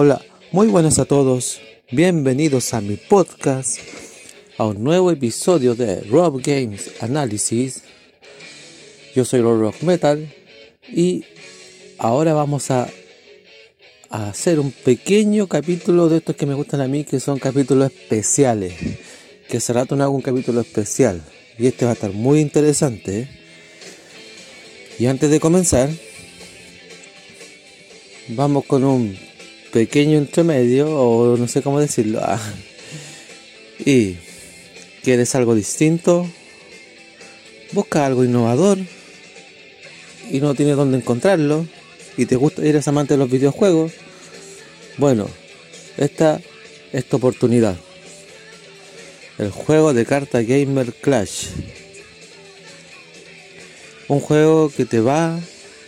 Hola, muy buenas a todos. Bienvenidos a mi podcast, a un nuevo episodio de Rob Games Analysis. Yo soy Rob Rock Metal y ahora vamos a, hacer un pequeño capítulo de estos que me gustan a mí, que son capítulos especiales. Que hace rato un capítulo especial y este va a estar muy interesante. Y antes de comenzar, vamos con un pequeño entremedio, o no sé cómo decirlo. Ah. Y quieres algo distinto, busca algo innovador y no tienes dónde encontrarlo, y te gusta, eres amante de los videojuegos. Bueno, esta es tu oportunidad. El juego de carta Gamer Clash. Un juego que te va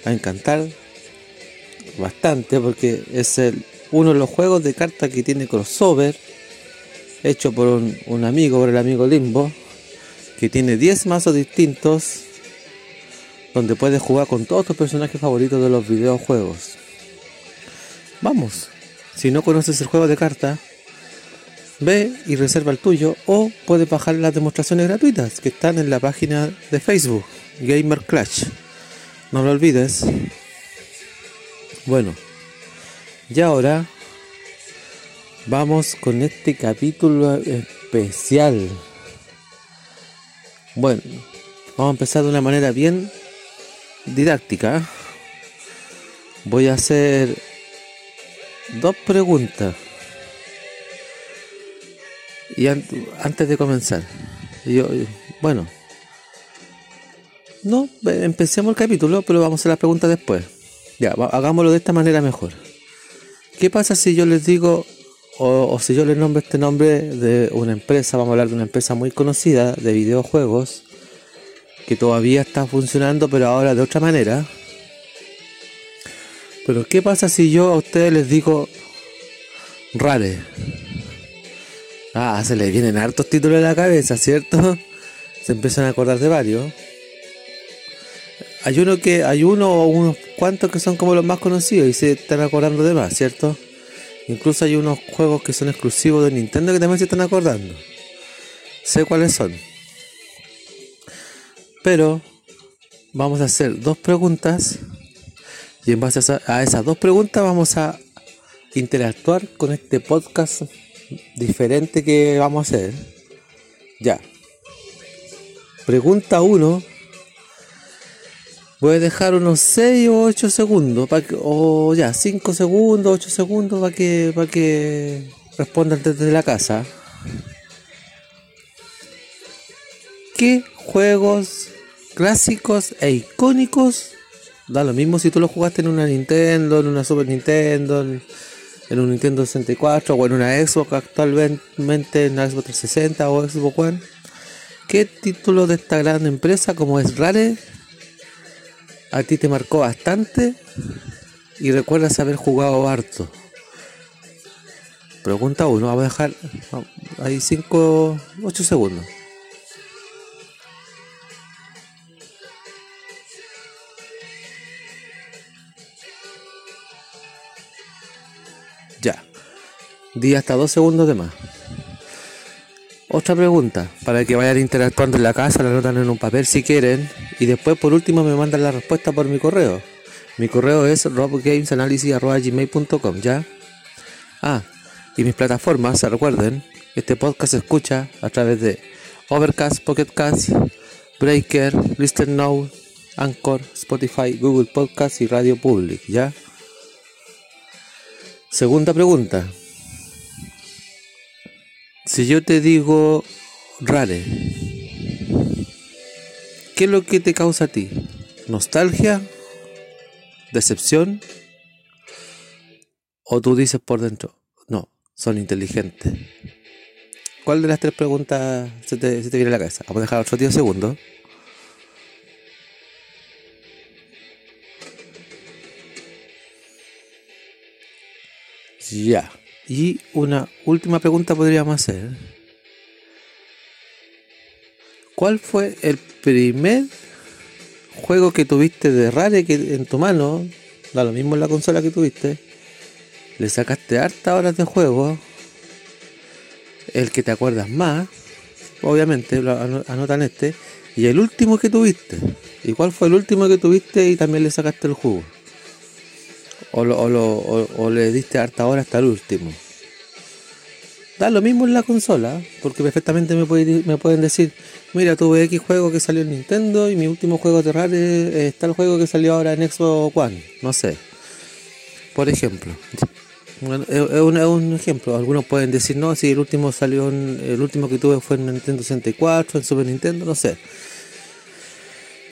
a encantar bastante porque es el, uno de los juegos de cartas que tiene crossover hecho por un, amigo, por el amigo Limbo, que tiene 10 mazos distintos donde puedes jugar con todos tus personajes favoritos de los videojuegos. Vamos, si no conoces el juego de cartas, ve y reserva el tuyo o puedes bajar las demostraciones gratuitas que están en la página de Facebook, Gamer Clash. No lo olvides. Bueno, y ahora vamos con este capítulo especial. Bueno, vamos a empezar de una manera bien didáctica. Voy a hacer dos preguntas. Y antes de comenzar, bueno, no, empecemos el capítulo, pero vamos a hacer las preguntas después. Ya, hagámoslo de esta manera mejor. ¿Qué pasa si yo les digo, o, si yo les nombro este nombre de una empresa, vamos a hablar de una empresa muy conocida de videojuegos, que todavía está funcionando, pero ahora de otra manera? Pero ¿qué pasa si yo a ustedes les digo Rare? Ah, se les vienen hartos títulos en la cabeza, ¿cierto? Se empiezan a acordar de varios hay uno que hay uno o unos cuantos que son como los más conocidos y se están acordando de más, ¿cierto? Incluso hay unos juegos que son exclusivos de Nintendo que también se están acordando. Sé cuáles son. Pero vamos a hacer dos preguntas y en base a esas dos preguntas vamos a interactuar con este podcast diferente que vamos a hacer. Ya. Pregunta 1 Voy a dejar unos 6 o 8 segundos, para que, o ya, 5 segundos, 8 segundos para que, para que respondan desde la casa. ¿Qué juegos clásicos e icónicos? Da lo mismo si tú lo jugaste en una Nintendo, en una Super Nintendo, en, un Nintendo 64 o en una Xbox actualmente en la Xbox 360 o Xbox One. ¿Qué título de esta gran empresa como es Rare a ti te marcó bastante y recuerdas haber jugado harto. Pregunta uno, vamos a dejar ahí 5, 8 segundos. Ya. Di hasta 2 segundos de más. Otra pregunta, para que vayan interactuando en la casa, la notan en un papel si quieren, y después por último me mandan la respuesta por mi correo. Mi correo es robgamesanalysis.gmail.com, ¿ya? Ah, y mis plataformas, recuerden, este podcast se escucha a través de Overcast, Pocketcast, Breaker, Listen Now, Anchor, Spotify, Google Podcast y Radio Public, ¿ya? Segunda pregunta. Si yo te digo rare, ¿qué es lo que te causa a ti? ¿Nostalgia? ¿Decepción? ¿O tú dices por dentro, no, son inteligentes? ¿Cuál de las tres preguntas se te, viene a la cabeza? Vamos a dejar otro 10 segundos. Ya. Y una última pregunta podríamos hacer. ¿Cuál fue el primer juego que tuviste de Rare que en tu mano, da lo mismo en la consola que tuviste, le sacaste harta horas de juego, el que te acuerdas más, obviamente, lo anotan este, y el último que tuviste. ¿Y cuál fue el último que tuviste y también le sacaste el jugo? O, o, le diste harta hora hasta el último. Da lo mismo en la consola, porque perfectamente me, pueden decir, mira, tuve X juego que salió en Nintendo y mi último juego de rare está el juego que salió ahora en Xbox One, no sé. Por ejemplo. Es un, ejemplo. Algunos pueden decir, no, si el último salió, el último que tuve fue en Nintendo 64, en Super Nintendo, no sé.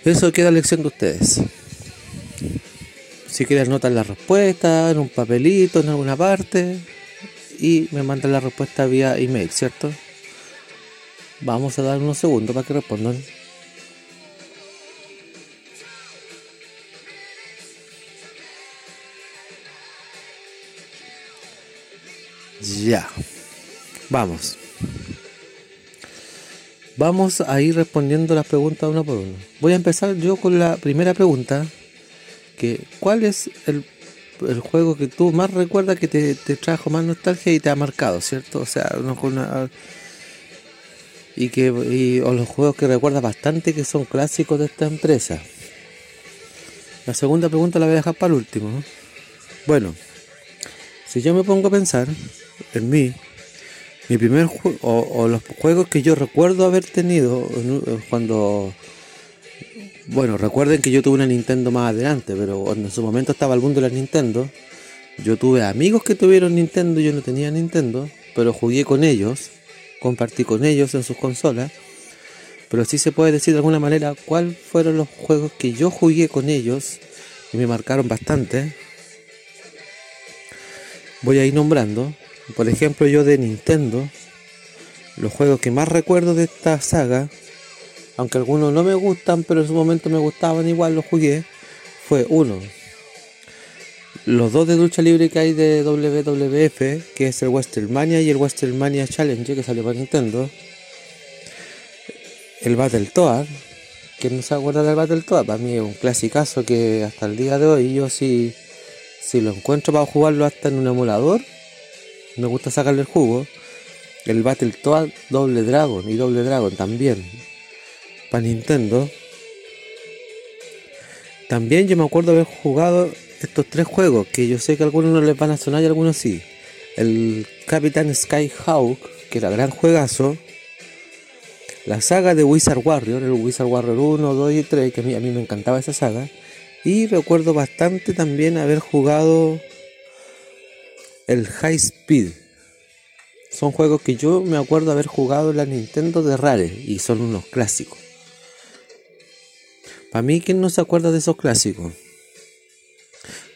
Eso queda a elección de ustedes. Si quieren anotar la respuesta en un papelito, en alguna parte, y me mandan la respuesta vía email, ¿cierto? Vamos a dar unos segundos para que respondan. Ya. Vamos. Vamos a ir respondiendo las preguntas una por una. Voy a empezar yo con la primera pregunta. Que, ¿Cuál es el, juego que tú más recuerdas que te, trajo más nostalgia y te ha marcado, ¿cierto? O sea, una, y que o los juegos que recuerdas bastante que son clásicos de esta empresa. La segunda pregunta la voy a dejar para el último. Bueno, si yo me pongo a pensar, en mí, mi primer juego, o, los juegos que yo recuerdo haber tenido cuando, bueno, recuerden que yo tuve una Nintendo más adelante, pero en su momento estaba el mundo de la Nintendo. Yo tuve amigos que tuvieron Nintendo, yo no tenía Nintendo, pero jugué con ellos, compartí con ellos en sus consolas. Pero sí se puede decir de alguna manera cuáles fueron los juegos que yo jugué con ellos y me marcaron bastante. Voy a ir nombrando. Por ejemplo, yo de Nintendo, los juegos que más recuerdo de esta saga, aunque algunos no me gustan, pero en su momento me gustaban igual, los jugué, fue uno. Los dos de lucha libre que hay de WWF, que es el Mania y el Mania Challenge que salió para Nintendo. El Battletoad, que no se acuerda del Battletoad, para mí es un clasicazo que hasta el día de hoy yo si, si lo encuentro para jugarlo hasta en un emulador, me gusta sacarle el jugo. El Battletoad Doble Dragon y Doble Dragon también. Para Nintendo. También yo me acuerdo haber jugado estos tres juegos que yo sé que algunos no les van a sonar y algunos sí. El Capitán Skyhawk, que era gran juegazo. La saga de Wizard Warrior, el Wizard Warrior 1, 2 y 3, que a mí, a mí me encantaba esa saga. Y recuerdo bastante también haber jugado el High Speed. Son juegos que yo me acuerdo haber jugado en la Nintendo de Rare y son unos clásicos. Para mí, ¿quién no se acuerda de esos clásicos?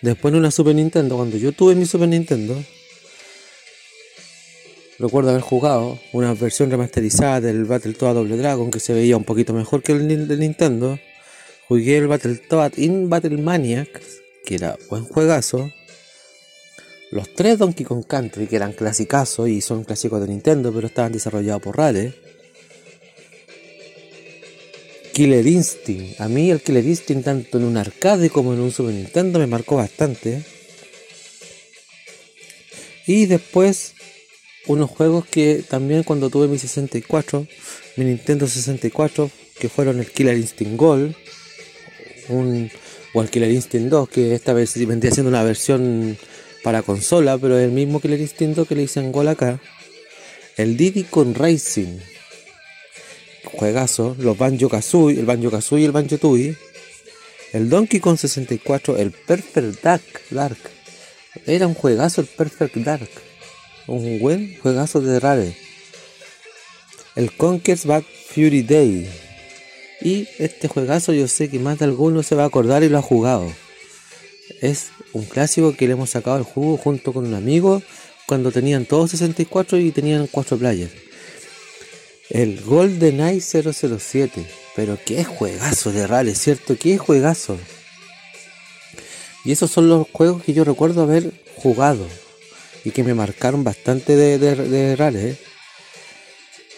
Después en una Super Nintendo, cuando yo tuve mi Super Nintendo, recuerdo haber jugado una versión remasterizada del Battletoad Double Dragon que se veía un poquito mejor que el de Nintendo. Jugué el Battletoad in Battle Maniac, que era buen juegazo. Los tres Donkey Kong Country, que eran clasicazos y son clásicos de Nintendo, pero estaban desarrollados por Rare. Killer Instinct. A mí el Killer Instinct, tanto en un arcade como en un Super Nintendo, me marcó bastante. Y después, unos juegos que también cuando tuve mi 64, mi Nintendo 64, que fueron el Killer Instinct Gold, un, o el Killer Instinct 2, que esta vez vendría siendo una versión para consola, pero el mismo Killer Instinto que le dicen gol acá. El Diddy con Racing. Juegazo. Los Banjo Kazooie, el Banjo Kazooie y el Banjo Tooie. El Donkey Kong 64, el Perfect Dark, Dark. Era un juegazo el Perfect Dark. Un buen juegazo de Rare. El Conker's Bad Fury Day. Y este juegazo yo sé que más de alguno se va a acordar y lo ha jugado. Es un clásico que le hemos sacado el jugo junto con un amigo cuando tenían todos 64 y tenían 4 players. El GoldenEye 007. Pero qué juegazo de Rale, ¿cierto? Qué juegazo. Y esos son los juegos que yo recuerdo haber jugado y que me marcaron bastante de, de. ¿eh?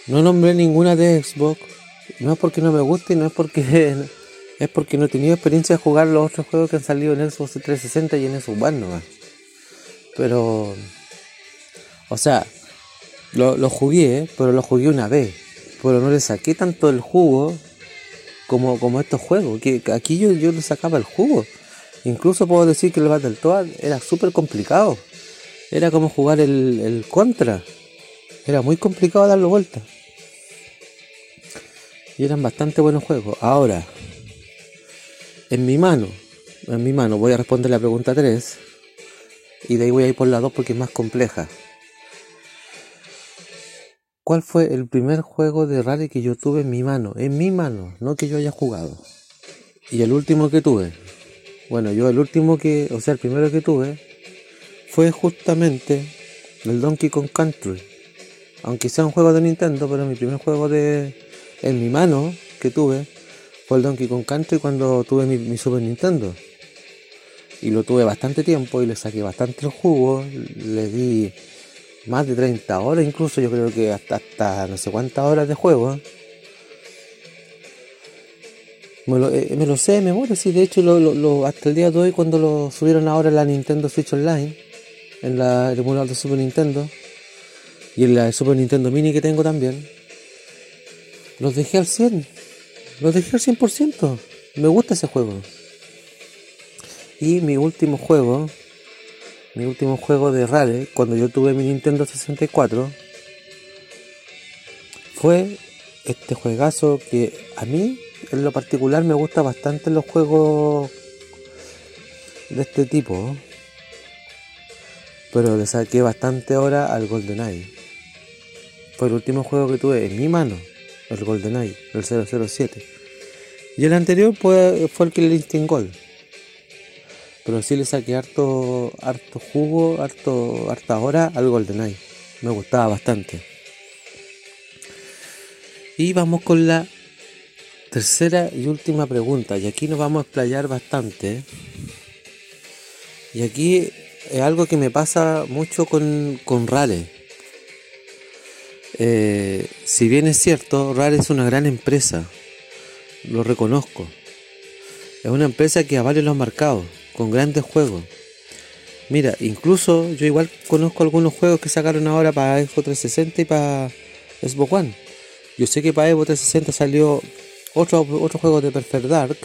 No nombré ninguna de Xbox. No es porque no me guste no es porque es porque no he tenido experiencia de jugar los otros juegos que han salido en Xbox 360 y en Xbox One nomás. Pero, o sea, lo, lo jugué, pero lo jugué una vez. Pero no le saqué tanto el jugo como, como estos juegos. Que aquí yo, yo le sacaba el jugo. Incluso puedo decir que el Battletoad era súper complicado. Era como jugar el, el contra. Era muy complicado darle vuelta. Y eran bastante buenos juegos. Ahora, en mi mano, en mi mano voy a responder la pregunta 3. Y de ahí voy a ir por la 2 porque es más compleja. ¿Cuál fue el primer juego de rally que yo tuve en mi mano? En mi mano, no que yo haya jugado. Y el último que tuve. Bueno, yo el último que, o sea, el primero que tuve fue justamente el Donkey Kong Country. Aunque sea un juego de Nintendo, pero mi primer juego de en mi mano que tuve fue el Donkey Kong Country cuando tuve mi, Super Nintendo. Y lo tuve bastante tiempo y le saqué bastante el jugo. Le di más de 30 horas, incluso yo creo que hasta, hasta no sé cuántas horas de juego. Me lo, eh, me lo sé de memoria, sí, de hecho lo, hasta el día de hoy cuando lo subieron ahora en la Nintendo Switch Online, en la, el emulador de Super Nintendo, y en la Super Nintendo Mini que tengo también, los dejé al 100, los dejé al 100%, me gusta ese juego. Y mi último juego, mi último juego de Rare, cuando yo tuve mi Nintendo 64, fue este juegazo que a mí en lo particular me gusta bastante los juegos de este tipo. Pero le saqué bastante hora al GoldenEye. Fue el último juego que tuve en mi mano, el GoldenEye, el 007. Y el anterior fue, fue el Killer Instinct Gold pero sí le saqué harto, harto jugo, harto, harta hora al GoldenEye. Me gustaba bastante. Y vamos con la tercera y última pregunta. Y aquí nos vamos a explayar bastante. Y aquí es algo que me pasa mucho con, con Rare. Eh, si bien es cierto, Rare es una gran empresa. Lo reconozco. Es una empresa que a varios lo ha marcado con grandes juegos. Mira, incluso yo igual conozco algunos juegos que sacaron ahora para Xbox 360 y para Xbox One. Yo sé que para Xbox 360 salió otro, otro juego de Perfect Dark,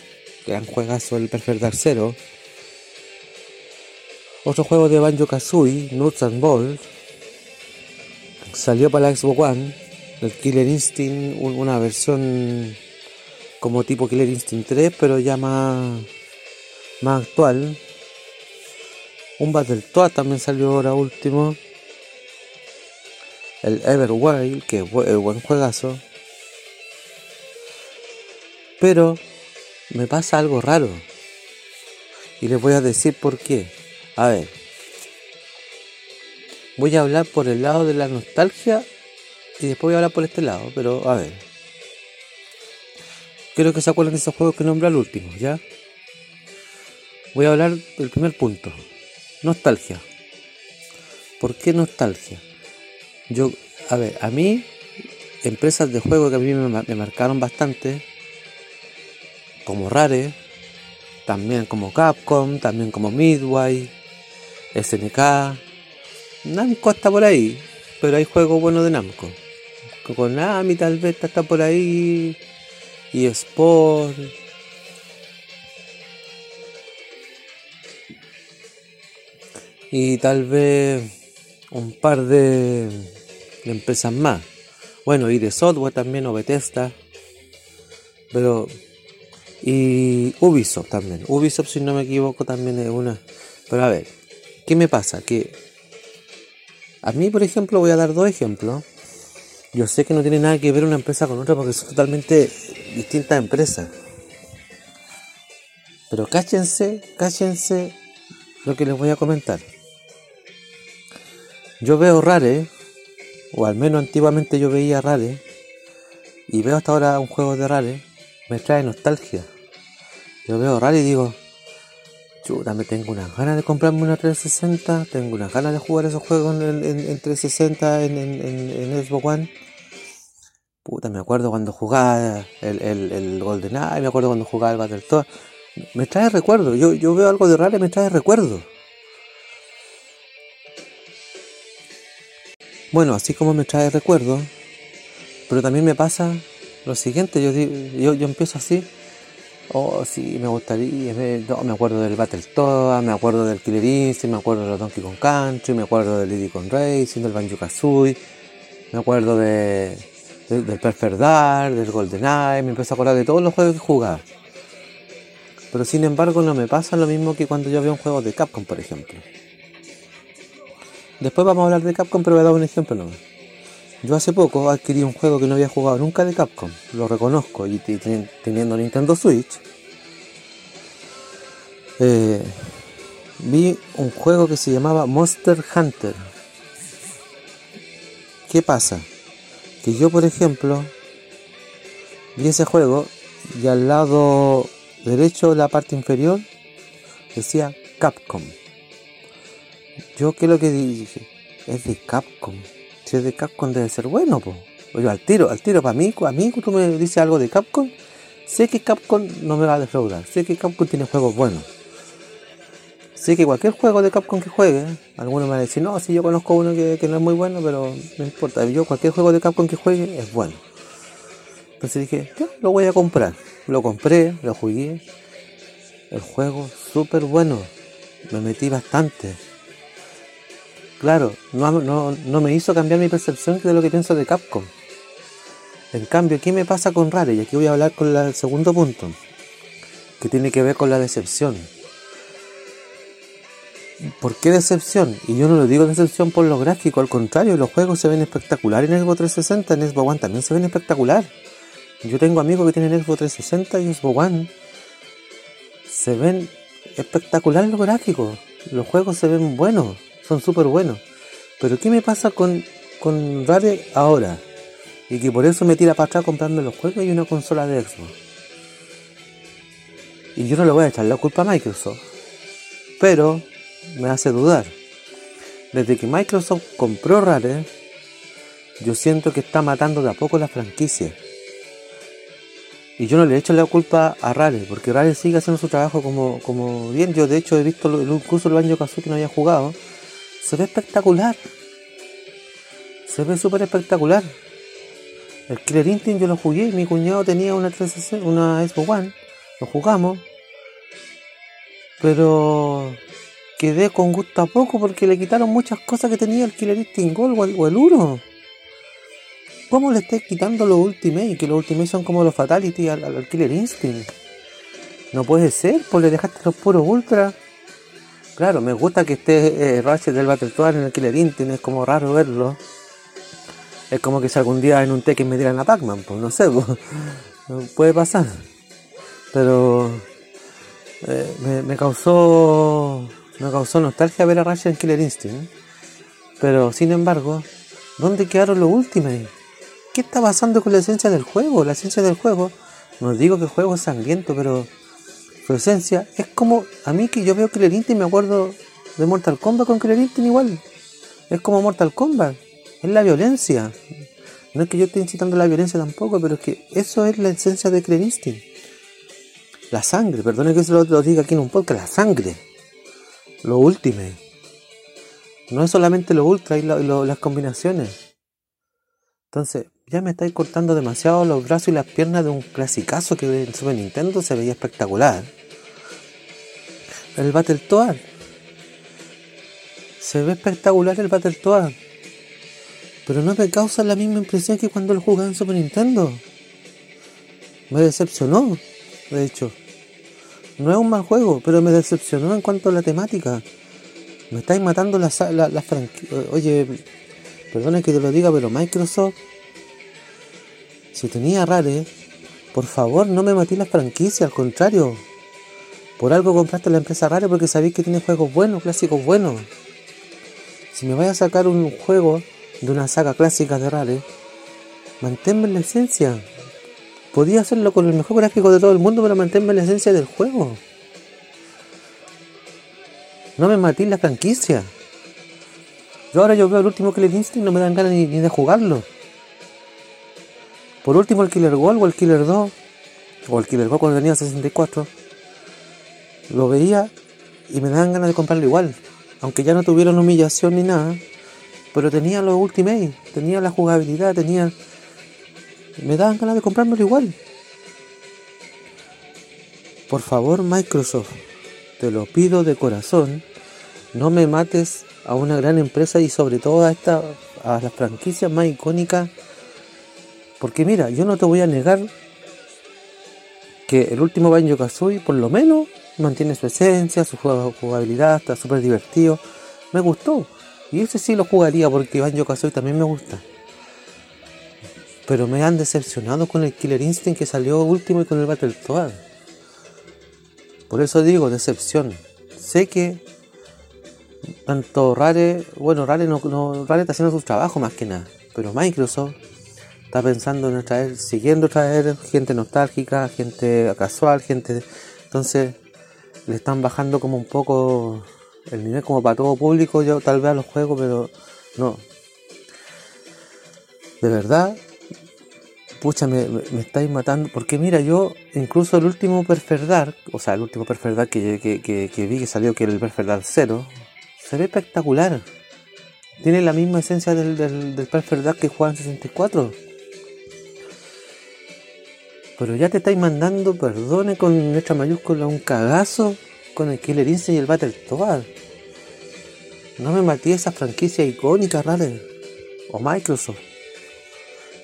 gran juegazo el Perfect Dark 0. Otro juego de Banjo Kazooie, Nuts and Balls. Salió para la Xbox One, el Killer Instinct, una versión como tipo Killer Instinct 3, pero ya más más actual. Un Battletoad también salió ahora último. El Everwild, que es buen juegazo. Pero me pasa algo raro. Y les voy a decir por qué. A ver. Voy a hablar por el lado de la nostalgia y después voy a hablar por este lado, pero a ver. Quiero que se acuerden de esos juegos que nombré al último, ¿ya? Voy a hablar del primer punto. Nostalgia. ¿Por qué nostalgia? Yo, a ver, a mí, empresas de juego que a mí me, marcaron bastante, como Rare, también como Capcom, también como Midway, SNK, Namco está por ahí, pero hay juegos buenos de Namco. Konami tal vez está por ahí, y Sport, y tal vez un par de, empresas más. Bueno, y de software también, o Bethesda. Pero. Y Ubisoft también. Ubisoft, si no me equivoco, también es una. Pero a ver, ¿qué me pasa? Que. A mí, por ejemplo, voy a dar dos ejemplos. Yo sé que no tiene nada que ver una empresa con otra porque son totalmente distintas empresas. Pero cáchense, cáchense lo que les voy a comentar. Yo veo Rare, o al menos antiguamente yo veía Rare, y veo hasta ahora un juego de Rare, me trae nostalgia. Yo veo Rare y digo, chuta, me tengo unas ganas de comprarme una 360, tengo unas ganas de jugar esos juegos en, 360 en, en, Xbox One. Puta, me acuerdo cuando jugaba el, el, el GoldenEye, me acuerdo cuando jugaba el Battletoad. Me trae recuerdo, yo, yo veo algo de Rare y me trae recuerdo. Bueno, así como me trae recuerdos, pero también me pasa lo siguiente, yo, yo, yo empiezo así, oh sí, me gustaría, me, me acuerdo del Battletoad, me acuerdo del Killer Instinct, me acuerdo de los Donkey Kong Country, me acuerdo del Diddy Kong Racing, del Banjo Kazooie, me acuerdo de, del Perfect Dark, del GoldenEye, me empiezo a acordar de todos los juegos que jugaba. Pero sin embargo no me pasa lo mismo que cuando yo veo un juego de Capcom, por ejemplo. Después vamos a hablar de Capcom, pero voy a dar un ejemplo. Yo hace poco adquirí un juego que no había jugado nunca de Capcom, lo reconozco, y teniendo Nintendo Switch, eh, vi un juego que se llamaba Monster Hunter. ¿Qué pasa? Que yo, por ejemplo, vi ese juego y al lado derecho de la parte inferior decía Capcom. Yo, ¿qué es lo que dije? Es de Capcom si es de Capcom debe ser bueno, pues. Oye, al tiro, al tiro, para mí, a mí tú me dices algo de Capcom, sé que Capcom no me va a defraudar, sé que Capcom tiene juegos buenos. Sé que cualquier juego de Capcom que juegue, algunos me van a decir, no, si yo conozco uno que, no es muy bueno, pero no importa, yo cualquier juego de Capcom que juegue es bueno. Entonces dije, ya, lo voy a comprar. Lo compré, lo jugué. El juego súper bueno. Me metí bastante Claro, no, me hizo cambiar mi percepción de lo que pienso de Capcom. En cambio, ¿qué me pasa con Rare? Y aquí voy a hablar con el segundo punto, que tiene que ver con la decepción. ¿Por qué decepción? Y yo no lo digo decepción por lo gráfico, al contrario, los juegos se ven espectaculares en Xbox 360, en Xbox One también se ven espectacular. Yo tengo amigos que tienen Xbox 360 y Xbox One. Se ven espectacular los gráficos, los juegos se ven buenos son súper buenos. Pero ¿qué me pasa con, con Rare ahora? Y que por eso me tira para atrás comprando los juegos y una consola de Xbox. Y yo no le voy a echar la culpa a Microsoft. Pero me hace dudar. Desde que Microsoft compró Rare, yo siento que está matando de a poco la franquicia. Y yo no le echo la culpa a Rare, porque Rare sigue haciendo su trabajo como, como bien. Yo de hecho he visto incluso el año Kazooie que no había jugado se ve espectacular. Se ve súper espectacular. El Killer Instinct yo lo jugué, mi cuñado tenía una, una Xbox One, lo jugamos, pero quedé con gusto a poco porque le quitaron muchas cosas que tenía el Killer Instinct Gold o el, 1. ¿Cómo le estáis quitando los Ultimate? Que los Ultimate son como los Fatality al, Killer Instinct. No puede ser, pues le dejaste los puros Ultra. Claro, me gusta que esté eh, Ratchet del Battletoad en el Killer Instinct, es como raro verlo. Es como que si algún día en un Tekken me dieran a Pac-Man, pues no sé, pues, puede pasar. Pero eh, me, causó me causó nostalgia ver a Ratchet en Killer Instinct. Pero sin embargo, ¿dónde quedaron los últimos? ¿Qué está pasando con la esencia del juego? La esencia del juego, no digo que el juego es sangriento, pero esencia es como a mí que yo veo Instinct y me acuerdo de Mortal Kombat con Instinct igual. Es como Mortal Kombat, es la violencia. No es que yo esté incitando la violencia tampoco, pero es que eso es la esencia de Instinct. La sangre, perdone que se lo, diga aquí en un podcast, la sangre. Lo último. No es solamente lo ultra y, las combinaciones. Entonces, ya me estáis cortando demasiado los brazos y las piernas de un clasicazo que en Super Nintendo se veía espectacular el Battletoad. Se ve espectacular el Battletoad. Pero no me causa la misma impresión que cuando lo jugaba en Super Nintendo. Me decepcionó, de hecho. No es un mal juego, pero me decepcionó en cuanto a la temática. Me estáis matando la, la, franquicia. Oye, perdona que te lo diga, pero Microsoft, si tenía Rare, por favor no me matéis la franquicia, al contrario, por algo compraste la empresa Rare porque sabéis que tiene juegos buenos, clásicos buenos. Si me vais a sacar un juego de una saga clásica de Rare, manténme la esencia. Podía hacerlo con el mejor gráfico de todo el mundo, pero manténme la esencia del juego. No me matéis la franquicia. Yo ahora yo veo el último Killer Instinct y no me dan ganas ni, ni de jugarlo. Por último el Killer Gold o el Killer 2. O el Killer Gold cuando tenía 64 lo veía y me daban ganas de comprarlo igual. Aunque ya no tuvieron humillación ni nada, Pero tenía los Ultimate, tenía la jugabilidad, tenía... Me daban ganas de comprármelo igual. Por favor, Microsoft, te lo pido de corazón, no me mates a una gran empresa y sobre todo a esta a las franquicias más icónicas. Porque mira, yo no te voy a negar que el último Banjo Kazooie por lo menos mantiene su esencia, su jugabilidad, está súper divertido. Me gustó. Y ese sí lo jugaría porque Banjo Kazooie también me gusta. Pero me han decepcionado con el Killer Instinct que salió último y con el Battletoad. Por eso digo, decepción. Sé que tanto Rare, bueno, Rare, no, no, Rare está haciendo su trabajo más que nada, pero Microsoft está pensando en traer, siguiendo traer gente nostálgica, gente casual, gente... Entonces le están bajando como un poco el nivel como para todo público, yo tal vez a los juegos, pero no. De verdad, pucha, me, estáis matando. Porque mira, yo, incluso el último Perfect o sea, el último Perfect que, que, vi que salió, que era el Perfect 0, se ve espectacular. Tiene la misma esencia del, del, Perfect que juega en 64. Pero ya te estáis mandando, perdone con letra mayúscula, un cagazo con el Killer Instinct y el Battletoad. No me maté esa franquicia icónica, Rare. O Microsoft.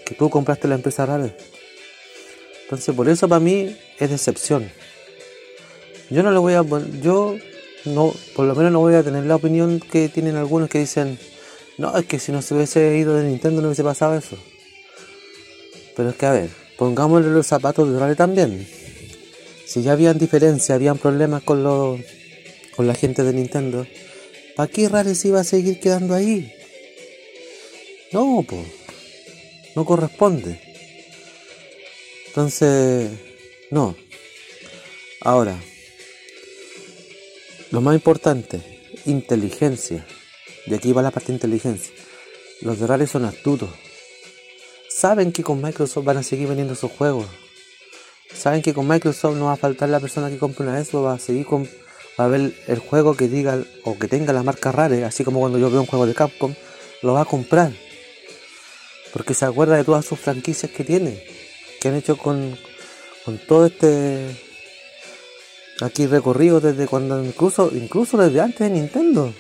Que tú compraste la empresa Rare. Entonces por eso para mí es decepción. Yo no le voy a yo no, por lo menos no voy a tener la opinión que tienen algunos que dicen, no, es que si no se hubiese ido de Nintendo no hubiese pasado eso. Pero es que a ver, pongámosle los zapatos de Rare también. Si ya habían diferencias, habían problemas con los con la gente de Nintendo, ¿para qué Rare se iba a seguir quedando ahí? No, pues, no corresponde. Entonces, no. Ahora, lo más importante, inteligencia. Y aquí va la parte de inteligencia. Los de son astutos. Saben que con Microsoft van a seguir vendiendo sus juegos. Saben que con Microsoft no va a faltar la persona que compre una eso, va a seguir con, va a ver el juego que diga o que tenga la marca Rare, así como cuando yo veo un juego de Capcom, lo va a comprar. Porque se acuerda de todas sus franquicias que tiene, que han hecho con, con todo este aquí recorrido desde cuando incluso incluso desde antes de Nintendo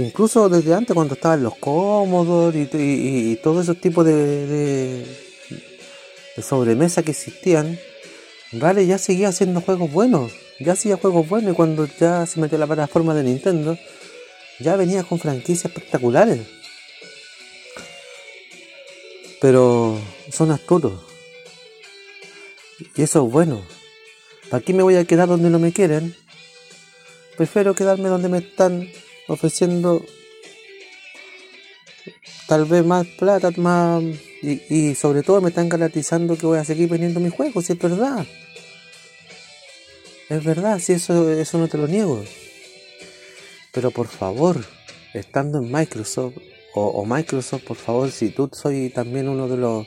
incluso desde antes cuando estaban los cómodos y, y, todos esos tipos de, de, sobremesa que existían Rare ya seguía haciendo juegos buenos ya hacía juegos buenos y cuando ya se metió la plataforma de Nintendo ya venía con franquicias espectaculares. Pero son astutos. Y eso es bueno. ¿Para qué me voy a quedar donde no me quieren? Prefiero quedarme donde me están ofreciendo tal vez más plata, más y, sobre todo me están garantizando que voy a seguir vendiendo mis juegos, si es verdad. Es verdad, si eso, eso no te lo niego. Pero por favor, estando en Microsoft, o, Microsoft, por favor, si tú soy también uno de los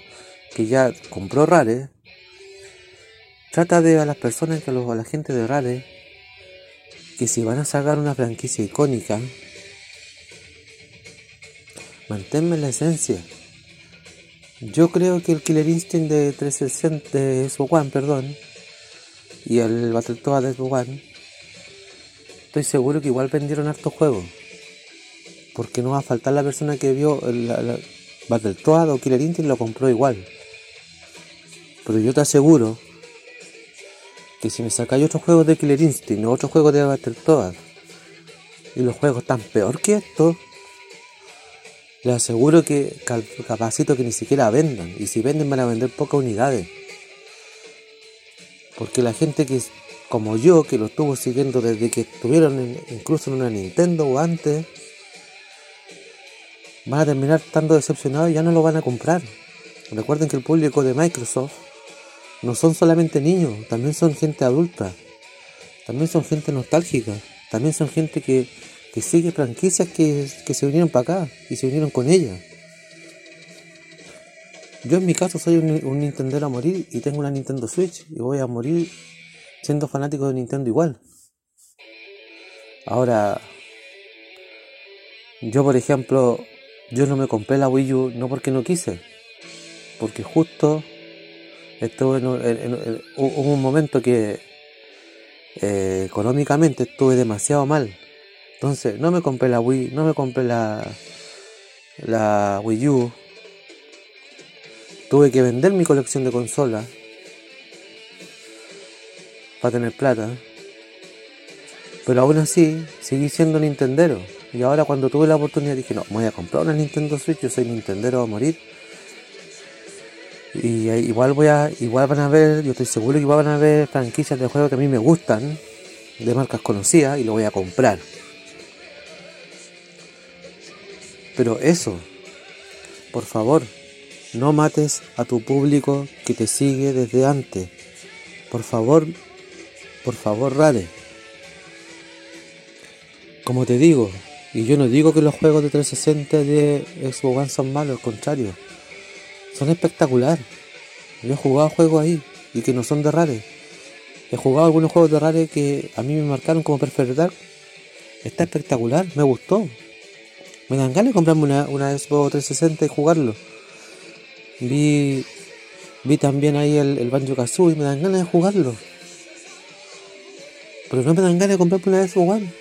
que ya compró Rare, Trata de a las personas, que a, la gente de Rare, que si van a sacar una franquicia icónica, manténme la esencia. Yo creo que el Killer Instinct de 360 de Xbox One, perdón, y el Battletoad de Xbox One, estoy seguro que igual vendieron hartos juegos. Porque no va a faltar la persona que vio el, Battletoad o Killer Instinct lo compró igual. Pero yo te aseguro que si me sacáis otros juegos de Killer Instinct o otros juegos de Battletoads y los juegos están peor que esto, les aseguro que capacito que ni siquiera vendan. Y si venden van a vender pocas unidades. Porque la gente que, como yo, que lo estuvo siguiendo desde que estuvieron incluso en una Nintendo o antes, van a terminar estando decepcionados y ya no lo van a comprar. Recuerden que el público de Microsoft no son solamente niños, también son gente adulta, también son gente nostálgica, también son gente que, sigue franquicias que, se vinieron para acá y se vinieron con ella. Yo en mi caso soy un, un Nintendo a morir y tengo una Nintendo Switch y voy a morir siendo fanático de Nintendo igual. Ahora, Yo, por ejemplo, yo no me compré la Wii U no porque no quise, porque justo estuve en, hubo un momento que eh, económicamente estuve demasiado mal. Entonces, no me compré la Wii, no me compré la, la Wii U. Tuve que vender mi colección de consolas para tener plata. Pero aún así, seguí siendo Nintendero. Y ahora cuando tuve la oportunidad dije, no, voy a comprar una Nintendo Switch, yo soy Nintendero a morir. Y igual voy a, igual van a ver, yo estoy seguro que igual van a ver franquicias de juegos que a mí me gustan, de marcas conocidas, y lo voy a comprar. Pero eso, por favor, no mates a tu público que te sigue desde antes. Por favor, por favor, Rare. Como te digo, y yo no digo que los juegos de 360 de Xbox One son malos, al contrario. Son espectaculares. Yo he jugado juegos ahí y que no son de Rare. He jugado algunos juegos de Rare que a mí me marcaron como Perfect. Está espectacular, me gustó. Me dan ganas de comprarme una, Xbox 360 y jugarlo. Vi, vi también ahí el, Banjo Kazooie y me dan ganas de jugarlo. Pero no me dan ganas de comprarme una Xbox One.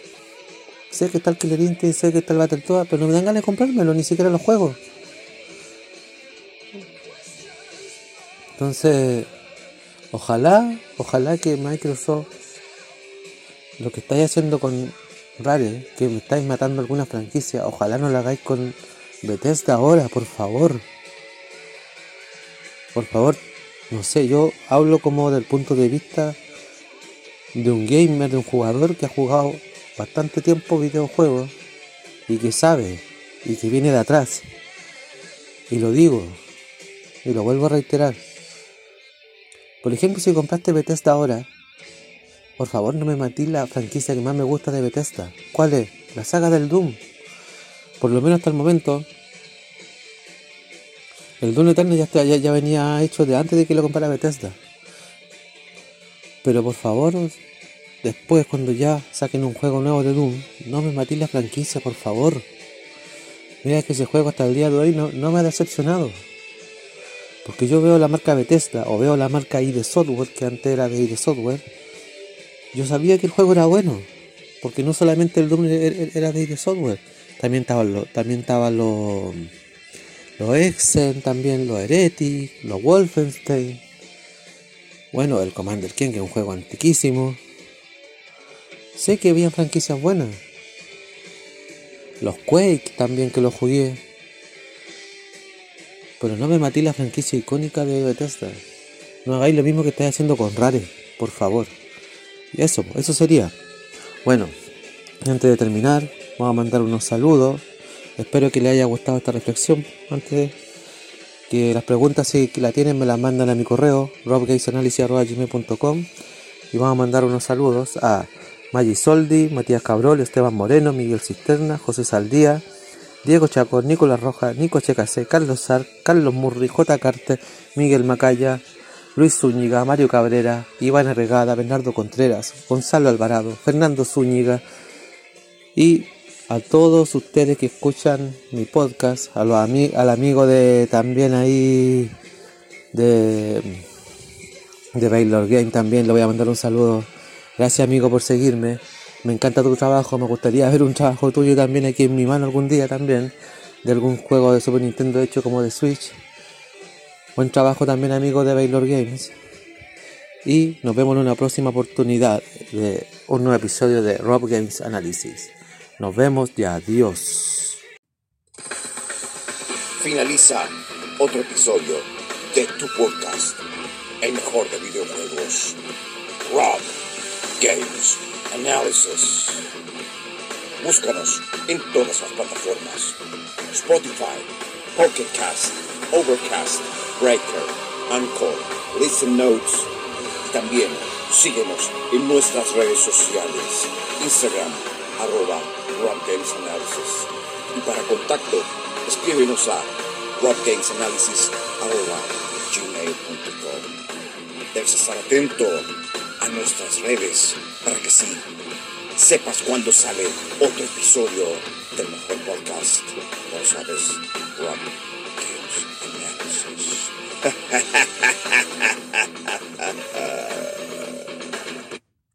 Sé que está el Killer Instinct, sé que está el Battletoads, pero no me dan ganas de comprármelo, ni siquiera los juegos. Entonces, ojalá, ojalá que Microsoft, lo que estáis haciendo con Rare, que me estáis matando alguna franquicia, ojalá no lo hagáis con Bethesda ahora, por favor. Por favor, no sé, yo hablo como del punto de vista de un gamer, de un jugador que ha jugado bastante tiempo videojuegos y que sabe y que viene de atrás. Y lo digo y lo vuelvo a reiterar. Por ejemplo, si compraste Bethesda ahora, por favor no me matí la franquicia que más me gusta de Bethesda. ¿Cuál es? La saga del Doom. Por lo menos hasta el momento. El Doom Eterno ya, ya, venía hecho de antes de que lo comprara Bethesda. Pero por favor, Después, cuando ya saquen un juego nuevo de Doom, no me matí la franquicia, por favor. Mira que ese juego hasta el día de hoy no me ha decepcionado. Porque yo veo la marca Bethesda o veo la marca ID Software, que antes era de ID Software. Yo sabía que el juego era bueno. Porque no solamente el Doom er, er, era de ID Software. También estaban los, también estaban los, los Exen, también los Heretic, los Wolfenstein. Bueno, el Commander King, que es un juego antiquísimo. Sé que había franquicias buenas. Los Quake también que los jugué. Pero no me matí la franquicia icónica de Bethesda. No hagáis lo mismo que estáis haciendo con Rare, por favor. Y eso, eso sería. Bueno, antes de terminar, vamos a mandar unos saludos. Espero que les haya gustado esta reflexión. Antes que las preguntas, si la tienen, me las mandan a mi correo, robgatesanalysis.com y vamos a mandar unos saludos a Maggi Soldi, Matías Cabrol, Esteban Moreno, Miguel Cisterna, José Saldía, Diego Chacón, Nicolás Roja, Nico Checase, Carlos Sar, Carlos Murri, J. Carter, Miguel Macaya, Luis Zúñiga, Mario Cabrera, Iván Arregada, Bernardo Contreras, Gonzalo Alvarado, Fernando Zúñiga y a todos ustedes que escuchan mi podcast, a los al amigo de también ahí de, de Baylor Game también le voy a mandar un saludo Gracias amigo por seguirme. Me encanta tu trabajo. Me gustaría ver un trabajo tuyo también aquí en mi mano algún día también. De algún juego de Super Nintendo hecho como de Switch. Buen trabajo también amigo de Baylor Games. Y nos vemos en una próxima oportunidad de un nuevo episodio de Rob Games Analysis. Nos vemos y adiós. Finaliza otro episodio de tu podcast, el mejor de videojuegos. Rob Games Analysis. Búscanos en todas las plataformas. Spotify, Pocket Cast, Overcast, Breaker, Anchor, Listen Notes. Y también síguenos en nuestras redes sociales. Instagram, arroba Analysis. Y para contacto, escríbenos a gmail.com. Debes estar atento a nuestras redes para que sí sepas cuándo sale otro episodio del mejor podcast. No sabes, Rob Kills